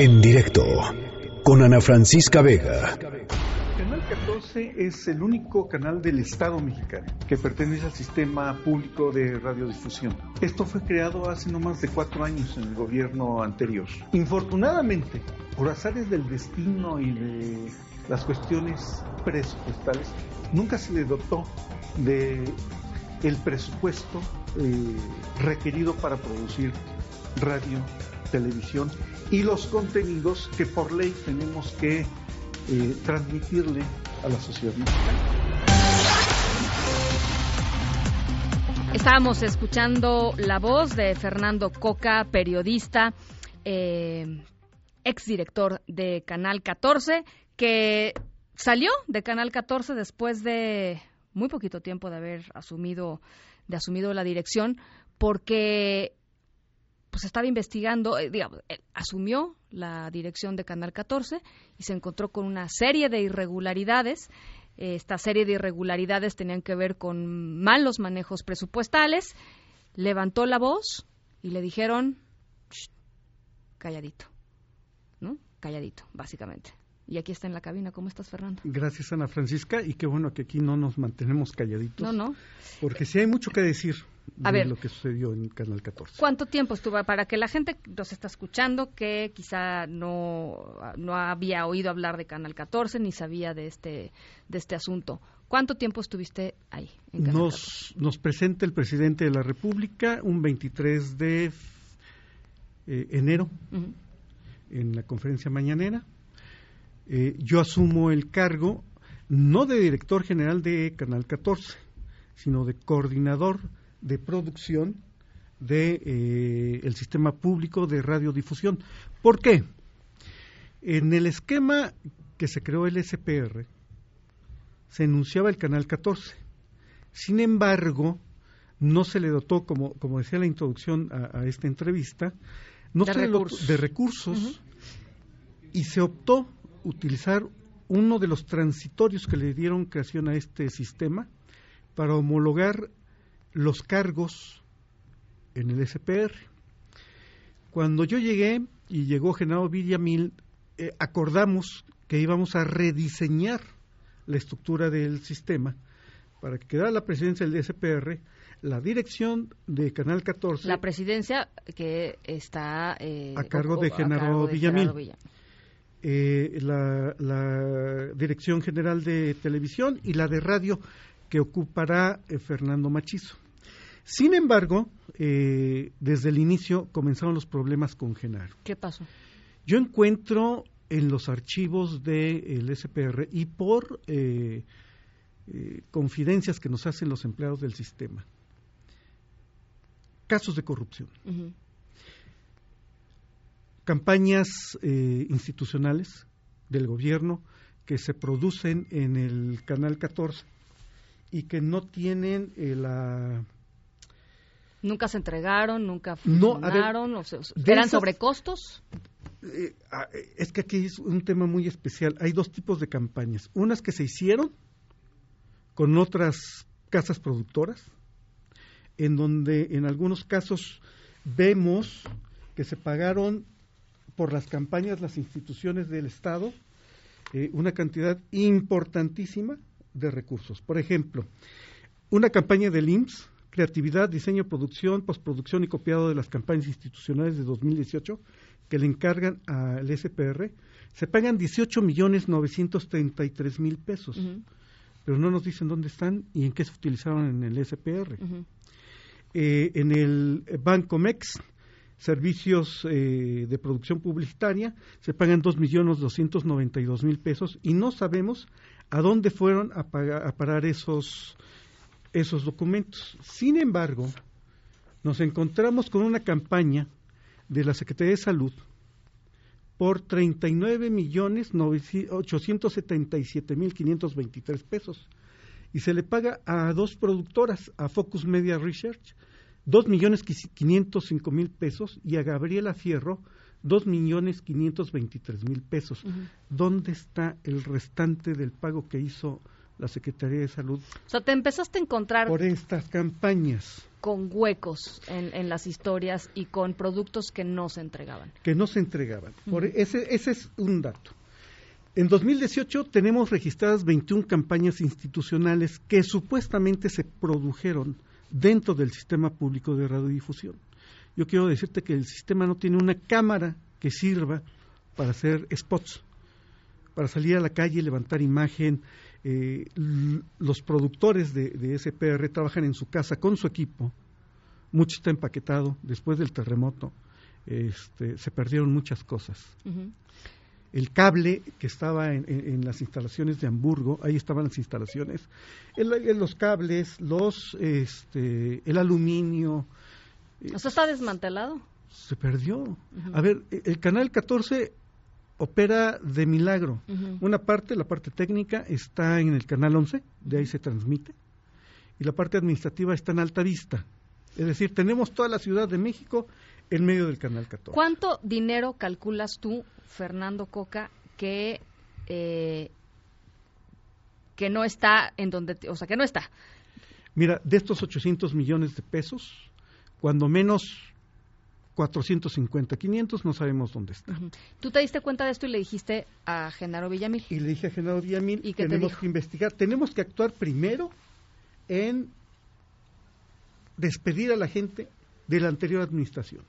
En directo con Ana Francisca Vega. Canal 14 es el único canal del Estado mexicano que pertenece al sistema público de radiodifusión. Esto fue creado hace no más de cuatro años en el gobierno anterior. Infortunadamente, por azares del destino y de las cuestiones presupuestales, nunca se le dotó de el presupuesto eh, requerido para producir radio, televisión y los contenidos que por ley tenemos que eh, transmitirle a la sociedad mexicana. Estábamos escuchando la voz de Fernando Coca, periodista, eh, exdirector de Canal 14, que salió de Canal 14 después de muy poquito tiempo de haber asumido, de asumido la dirección, porque pues estaba investigando, eh, digamos, asumió la dirección de Canal 14 y se encontró con una serie de irregularidades. Esta serie de irregularidades tenían que ver con malos manejos presupuestales. Levantó la voz y le dijeron, calladito, ¿no? Calladito, básicamente. Y aquí está en la cabina. ¿Cómo estás, Fernando? Gracias, Ana Francisca. Y qué bueno que aquí no nos mantenemos calladitos. No, no. Porque sí hay mucho que decir de lo que sucedió en Canal 14. ¿Cuánto tiempo estuvo? Para que la gente nos está escuchando que quizá no, no había oído hablar de Canal 14 ni sabía de este, de este asunto. ¿Cuánto tiempo estuviste ahí? En Canal nos, nos presenta el presidente de la República un 23 de eh, enero en la conferencia mañanera eh, yo asumo el cargo no de director general de Canal 14, sino de coordinador de producción del de, eh, sistema público de radiodifusión. ¿Por qué? En el esquema que se creó el SPR, se enunciaba el Canal 14. Sin embargo, no se le dotó, como, como decía la introducción a, esta entrevista, no de se recursos. le dotó de recursos y se optó utilizar uno de los transitorios que le dieron creación a este sistema para homologar los cargos en el SPR. Cuando yo llegué y llegó Genaro Villamil, eh, acordamos que íbamos a rediseñar la estructura del sistema para que quedara la presidencia del SPR, la dirección de Canal 14. La presidencia que está eh, a cargo de Genaro Villamil. Eh, la, Dirección General de Televisión y la de Radio que ocupará eh, Fernando Machizo. Sin embargo, eh, desde el inicio comenzaron los problemas con Genaro. ¿Qué pasó? Yo encuentro en los archivos del SPR y por confidencias que nos hacen los empleados del sistema, casos de corrupción campañas eh, institucionales del gobierno que se producen en el Canal 14 y que no tienen eh, la... Nunca se entregaron, nunca funcionaron, no, ¿eran sobrecostos? Eh, ah, es que aquí es un tema muy especial. Hay dos tipos de campañas. Unas que se hicieron con otras casas productoras, en donde en algunos casos vemos que se pagaron por las campañas, las instituciones del Estado, eh, una cantidad importantísima de recursos. Por ejemplo, una campaña del IMSS, creatividad, diseño, producción, postproducción y copiado de las campañas institucionales de 2018, que le encargan al SPR, se pagan 18 millones 933 mil pesos. Pero no nos dicen dónde están y en qué se utilizaron en el SPR. Eh, en el Banco MEX, servicios eh, de producción publicitaria, se pagan dos millones doscientos noventa y dos mil pesos y no sabemos a dónde fueron a, a parar esos, esos documentos. Sin embargo, nos encontramos con una campaña de la Secretaría de Salud por treinta y nueve millones ochocientos setenta y siete mil quinientos veintitrés pesos y se le paga a dos productoras, a Focus Media Research dos millones quinientos cinco mil pesos y a Gabriela Fierro dos millones quinientos veintitrés mil pesos. ¿Dónde está el restante del pago que hizo la Secretaría de Salud. O sea, te empezaste a encontrar por estas campañas. Con huecos en, en las historias y con productos que no se entregaban. Que no se entregaban. por ese, ese es un dato. En 2018 tenemos registradas 21 campañas institucionales que supuestamente se produjeron dentro del sistema público de radiodifusión. Yo quiero decirte que el sistema no tiene una cámara que sirva para hacer spots, para salir a la calle, levantar imagen. Eh, los productores de, de, SPR trabajan en su casa con su equipo. Mucho está empaquetado. Después del terremoto este, se perdieron muchas cosas. El cable que estaba en, las instalaciones de Hamburgo, ahí estaban las instalaciones, los cables, los, este, el aluminio, ¿Eso está desmantelado? Se perdió. A ver, e, el canal 14 opera de milagro. Una parte, la parte técnica, está en el canal 11, de ahí se transmite, y la parte administrativa está en Alta Vista. Es decir, tenemos toda la Ciudad de México en medio del canal 14. ¿Cuánto dinero calculas tú, Fernando Coca, que eh, que no está en donde, o sea, que no está? Mira, de estos 800 millones de pesos, cuando menos 450, 500, no sabemos dónde está. ¿Tú te diste cuenta de esto y le dijiste a Genaro Villamil? Y le dije a Genaro Villamil, ¿Y tenemos que investigar, tenemos que actuar primero en despedir a la gente de la anterior administración.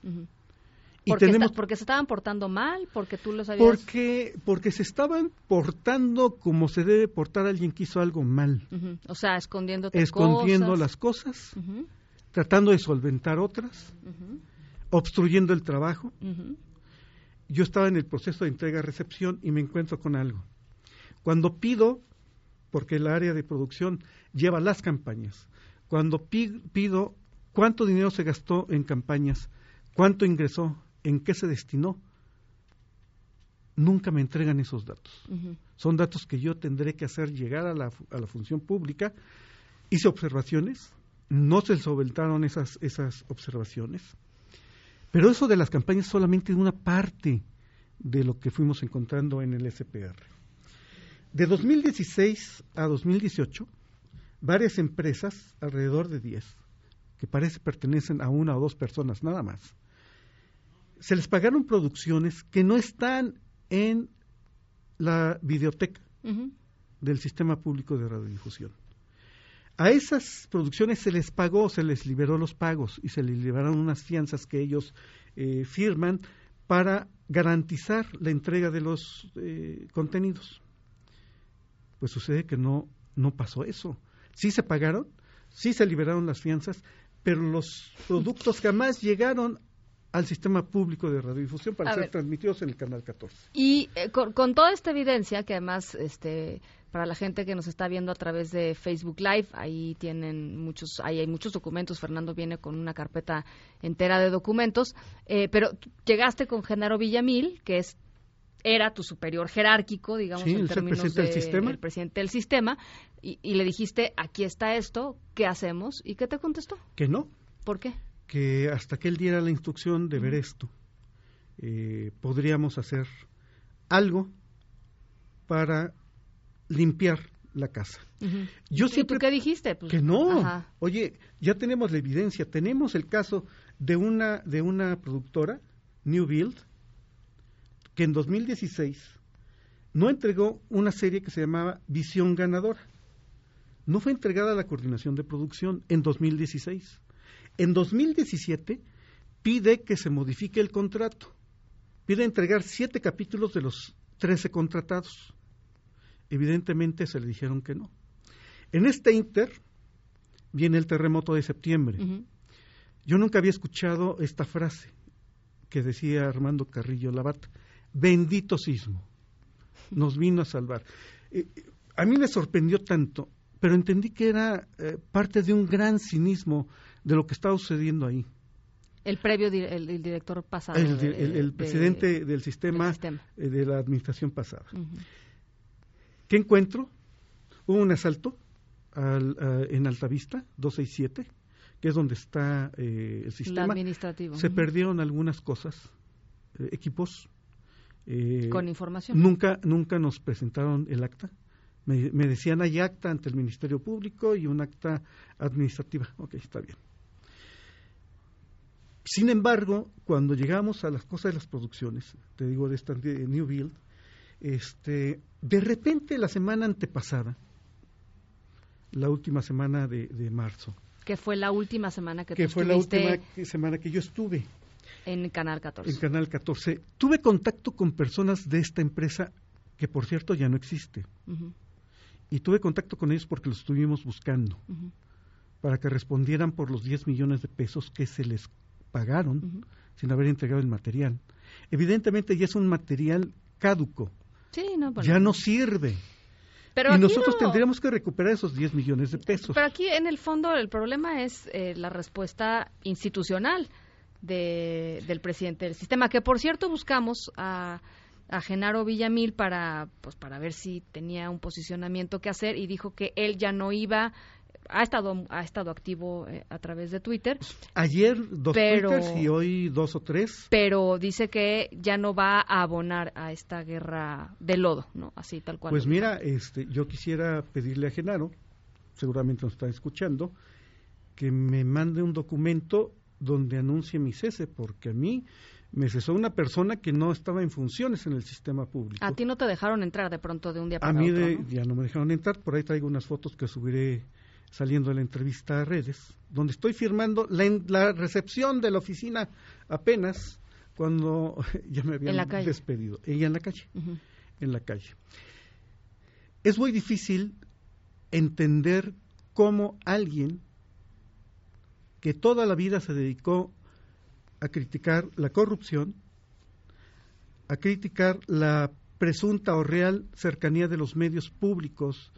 Y porque, tenemos, porque se estaban portando mal, porque tú lo sabías. Porque, porque se estaban portando como se debe portar alguien que hizo algo mal. O sea, escondiendo Escondiendo las cosas tratando de solventar otras, obstruyendo el trabajo. Yo estaba en el proceso de entrega-recepción y me encuentro con algo. Cuando pido, porque el área de producción lleva las campañas, cuando pido cuánto dinero se gastó en campañas, cuánto ingresó, en qué se destinó, nunca me entregan esos datos. Son datos que yo tendré que hacer llegar a la, a la función pública. Hice observaciones, no se solventaron esas, esas observaciones. Pero eso de las campañas es solamente una parte de lo que fuimos encontrando en el SPR. De 2016 a 2018, varias empresas, alrededor de 10, que parece pertenecen a una o dos personas nada más, se les pagaron producciones que no están en la videoteca del sistema público de radiodifusión. A esas producciones se les pagó, se les liberó los pagos y se les liberaron unas fianzas que ellos eh, firman para garantizar la entrega de los eh, contenidos. Pues sucede que no, no pasó eso. Sí se pagaron, sí se liberaron las fianzas, pero los productos jamás llegaron al sistema público de radiodifusión para ser transmitidos en el canal 14. Y eh, con, con, toda esta evidencia, que además este, para la gente que nos está viendo a través de Facebook Live, ahí tienen muchos, ahí hay muchos documentos. Fernando viene con una carpeta entera de documentos, eh, pero llegaste con Genaro Villamil, que es era tu superior jerárquico, digamos, en términos presidente del sistema. el presidente del sistema, y, y, le dijiste, aquí está esto, ¿qué hacemos? ¿Y qué te contestó? Que no. ¿Por qué? Que hasta que él diera la instrucción de ver esto, eh, podríamos hacer algo para limpiar la casa. Yo siempre ¿Y tú qué dijiste? Pues, que no. Oye, ya tenemos la evidencia. Tenemos el caso de una de una productora, New Build, que en 2016 no entregó una serie que se llamaba Visión Ganadora. No fue entregada a la coordinación de producción en 2016. En 2017 pide que se modifique el contrato. Pide entregar siete capítulos de los trece contratados evidentemente se le dijeron que no. En este inter viene el terremoto de septiembre. Yo nunca había escuchado esta frase que decía Armando Carrillo Labat, bendito sismo, nos vino a salvar. Eh, a mí me sorprendió tanto, pero entendí que era eh, parte de un gran cinismo de lo que estaba sucediendo ahí. El previo, el, director pasado. El, presidente del sistema, eh, de la administración pasada. ¿Qué encuentro? Hubo un asalto al, en Altavista, 267, que es donde está eh, el sistema. administrativo. Se perdieron algunas cosas, eh, equipos. Eh, Con información. Nunca, nunca nos presentaron el acta. Me, me decían hay acta ante el Ministerio Público y un acta administrativa. Ok, está bien. Sin embargo, cuando llegamos a las cosas de las producciones, te digo de esta de New Build, este, de repente la semana antepasada, la última semana de, de marzo, Que fue la última semana que, que tú fue la última semana que yo estuve en Canal 14. en Canal 14, tuve contacto con personas de esta empresa que por cierto ya no existe. Y tuve contacto con ellos porque los estuvimos buscando para que respondieran por los 10 millones de pesos que se les pagaron sin haber entregado el material. Evidentemente ya es un material caduco, Sí, no, bueno. ya no sirve. Pero y nosotros no- tendríamos que recuperar esos 10 millones de pesos. Pero aquí, en el fondo, el problema es eh, la respuesta institucional de- del presidente del sistema, que por cierto buscamos a, a Genaro Villamil para, pues, para ver si tenía un posicionamiento que hacer y dijo que él ya no iba, ha estado, ha estado activo eh, a través de Twitter, Ayer dos Pero- y hoy dos o tres. pero dice que ya no va a abonar a esta guerra de lodo, ¿no? Así tal cual. Pues mira, este, yo quisiera pedirle a Genaro, seguramente nos está escuchando, que me mande un documento donde anuncie mi cese, porque a mí me cesó una persona que no estaba en funciones en el sistema público. A ti no te dejaron entrar de pronto de un día A para mí otro, de- ¿no? ya no me dejaron entrar, por ahí traigo unas fotos que subiré saliendo de la entrevista a redes, donde estoy firmando la, la recepción de la oficina apenas cuando ya me habían despedido. Ella en la calle en la calle. Es muy difícil entender cómo alguien que toda la vida se dedicó a criticar la corrupción, a criticar la presunta o real cercanía de los medios públicos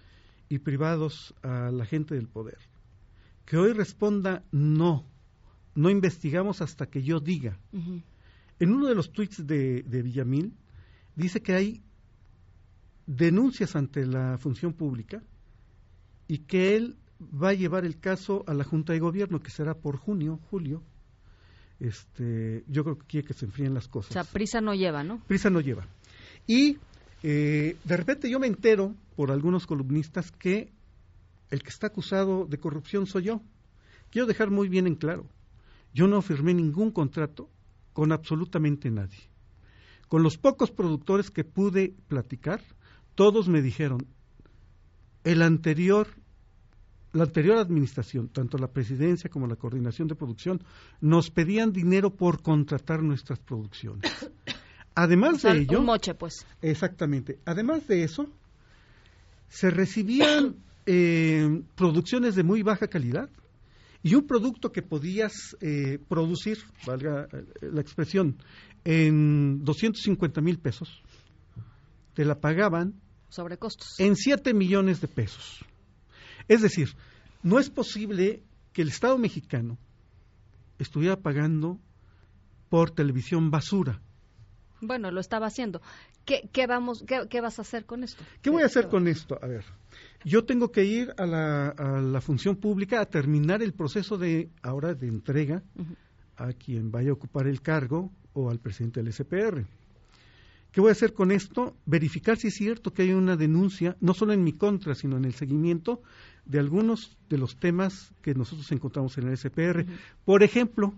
y privados a la gente del poder, que hoy responda no, no investigamos hasta que yo diga. En uno de los tweets de, de Villamil dice que hay denuncias ante la función pública y que él va a llevar el caso a la Junta de Gobierno, que será por junio, julio. Este, yo creo que quiere que se enfríen las O cosas. sea, prisa no lleva, ¿no? Prisa no lleva. Y eh, de repente yo me entero por algunos columnistas que el que está acusado de corrupción soy yo. Quiero dejar muy bien en claro, yo no firmé ningún contrato con absolutamente nadie. Con los pocos productores que pude platicar, todos me dijeron, el anterior, la anterior administración, tanto la presidencia como la coordinación de producción, nos pedían dinero por contratar nuestras producciones. Además O sea, de ello, un moche, pues. Exactamente. Además de eso, se recibían eh, producciones de muy baja calidad y un producto que podías eh, producir, valga eh, la expresión, en 250 mil pesos, te la pagaban sobre costos. en 7 millones de pesos. Es decir, no es posible que el Estado mexicano estuviera pagando por televisión basura. Bueno, lo estaba haciendo. ¿Qué, qué vamos, qué, qué vas a hacer con esto? ¿Qué voy a hacer con esto? A ver, yo tengo que ir a la, a la función pública a terminar el proceso de ahora de entrega a quien vaya a ocupar el cargo o al presidente del SPR. ¿Qué voy a hacer con esto? Verificar si es cierto que hay una denuncia, no solo en mi contra, sino en el seguimiento de algunos de los temas que nosotros encontramos en el SPR. Por ejemplo,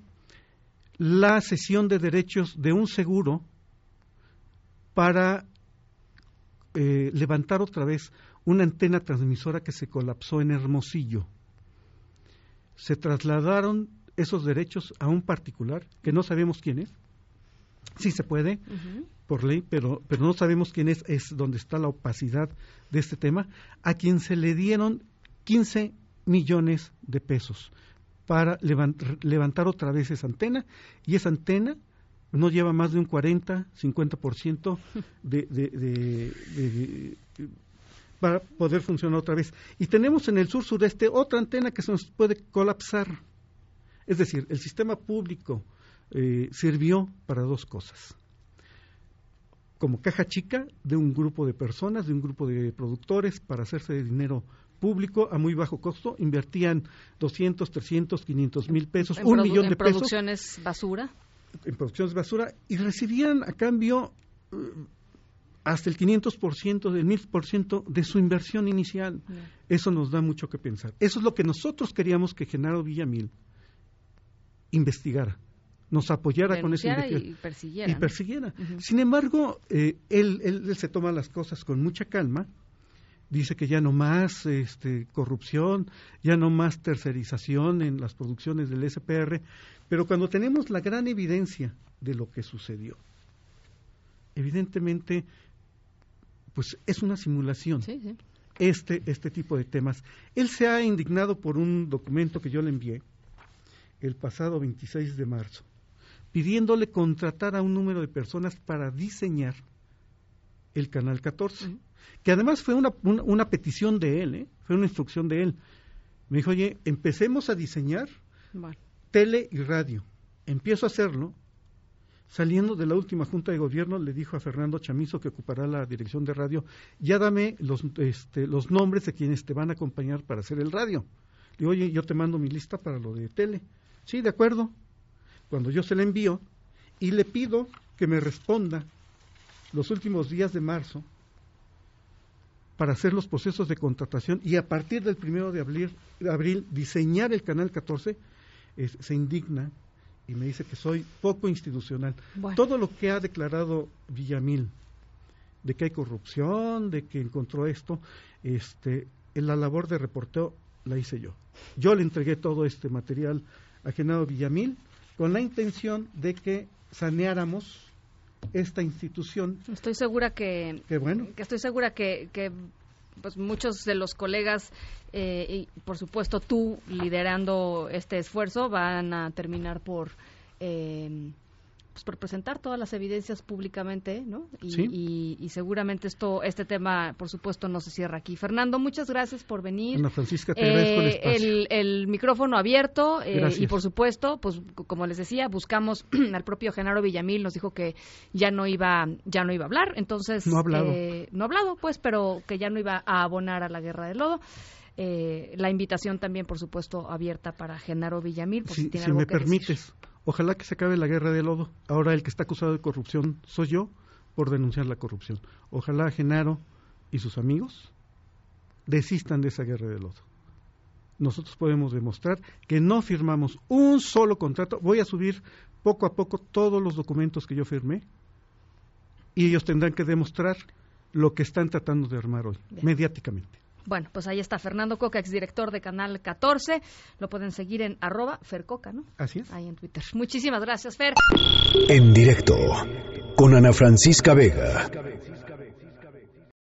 la cesión de derechos de un seguro para eh, levantar otra vez una antena transmisora que se colapsó en Hermosillo. Se trasladaron esos derechos a un particular que no sabemos quién es. Sí se puede, por ley, pero, pero no sabemos quién es, es donde está la opacidad de este tema, a quien se le dieron 15 millones de pesos para levant- levantar otra vez esa antena, y esa antena no lleva más de un 40, 50% de, de, de, de- de- para poder funcionar otra vez. Y tenemos en el sur sureste otra antena que se nos puede colapsar. Es decir, el sistema público eh, sirvió para dos cosas como caja chica de un grupo de personas, de un grupo de productores para hacerse de dinero público a muy bajo costo, invertían 200, 300, 500 mil pesos, En un millón en de pesos producciones basura. en producciones basura y recibían a cambio eh, hasta el 500%, del 1000% de su inversión inicial. Eso nos da mucho que pensar. Eso es lo que nosotros queríamos que Genaro Villamil investigara, nos apoyara con esa investigación. Y persiguiera. Y persiguiera. Sin embargo, eh, él, él, se toma las cosas con mucha calma, dice que ya no más este, corrupción, ya no más tercerización en las producciones del SPR, pero cuando tenemos la gran evidencia de lo que sucedió, evidentemente pues es una simulación. Este, este tipo de temas. Él se ha indignado por un documento que yo le envié el pasado 26 de marzo, pidiéndole contratar a un número de personas para diseñar el Canal 14, que además fue una, una, petición de él, ¿eh? fue una instrucción de él. Me dijo, oye, empecemos a diseñar tele y radio. Empiezo a hacerlo saliendo de la última junta de gobierno, le dijo a Fernando Chamizo, que ocupará la dirección de radio, ya dame los, este, los nombres de quienes te van a acompañar para hacer el radio. Le digo, oye, yo te mando mi lista para lo de tele. Sí, de acuerdo. Cuando yo se la envío y le pido que me responda los últimos días de marzo para hacer los procesos de contratación y a partir del primero de abril, de abril diseñar el canal 14, se indigna y me dice que soy poco institucional. Todo lo que ha declarado Villamil, de que hay corrupción, de que encontró esto, este, en la labor de reporteo la hice yo. Yo le entregué todo este material a Genaro Villamil con la intención de que saneáramos esta institución. Estoy segura que, bueno. que estoy segura que, que pues muchos de los colegas eh, y por supuesto tú liderando este esfuerzo van a terminar por eh, pues por presentar todas las evidencias públicamente, ¿no? Y, y, seguramente esto, este tema, por supuesto, no se cierra aquí. Fernando, muchas gracias por venir. Ana Francisca, te agradezco el, eh, el, el, micrófono abierto eh, y, por supuesto, pues como les decía, buscamos al propio Genaro Villamil, nos dijo que ya no iba, ya no iba a hablar, entonces no ha hablado, eh, no ha hablado, pues, pero que ya no iba a abonar a la guerra del lodo. Eh, la invitación también, por supuesto, abierta para Genaro Villamil. Por si, si me permites, Ojalá que se acabe la guerra de lodo. Ahora el que está acusado de corrupción soy yo por denunciar la corrupción. Ojalá Genaro y sus amigos desistan de esa guerra de lodo. Nosotros podemos demostrar que no firmamos un solo contrato. Voy a subir poco a poco todos los documentos que yo firmé y ellos tendrán que demostrar lo que están tratando de armar hoy, mediáticamente. Bueno, pues ahí está Fernando Coca, exdirector de Canal 14. Lo pueden seguir en arroba Fercoca, ¿no? Así es. Ahí en Twitter. Muchísimas gracias, Fer. En directo, con Ana Francisca Vega.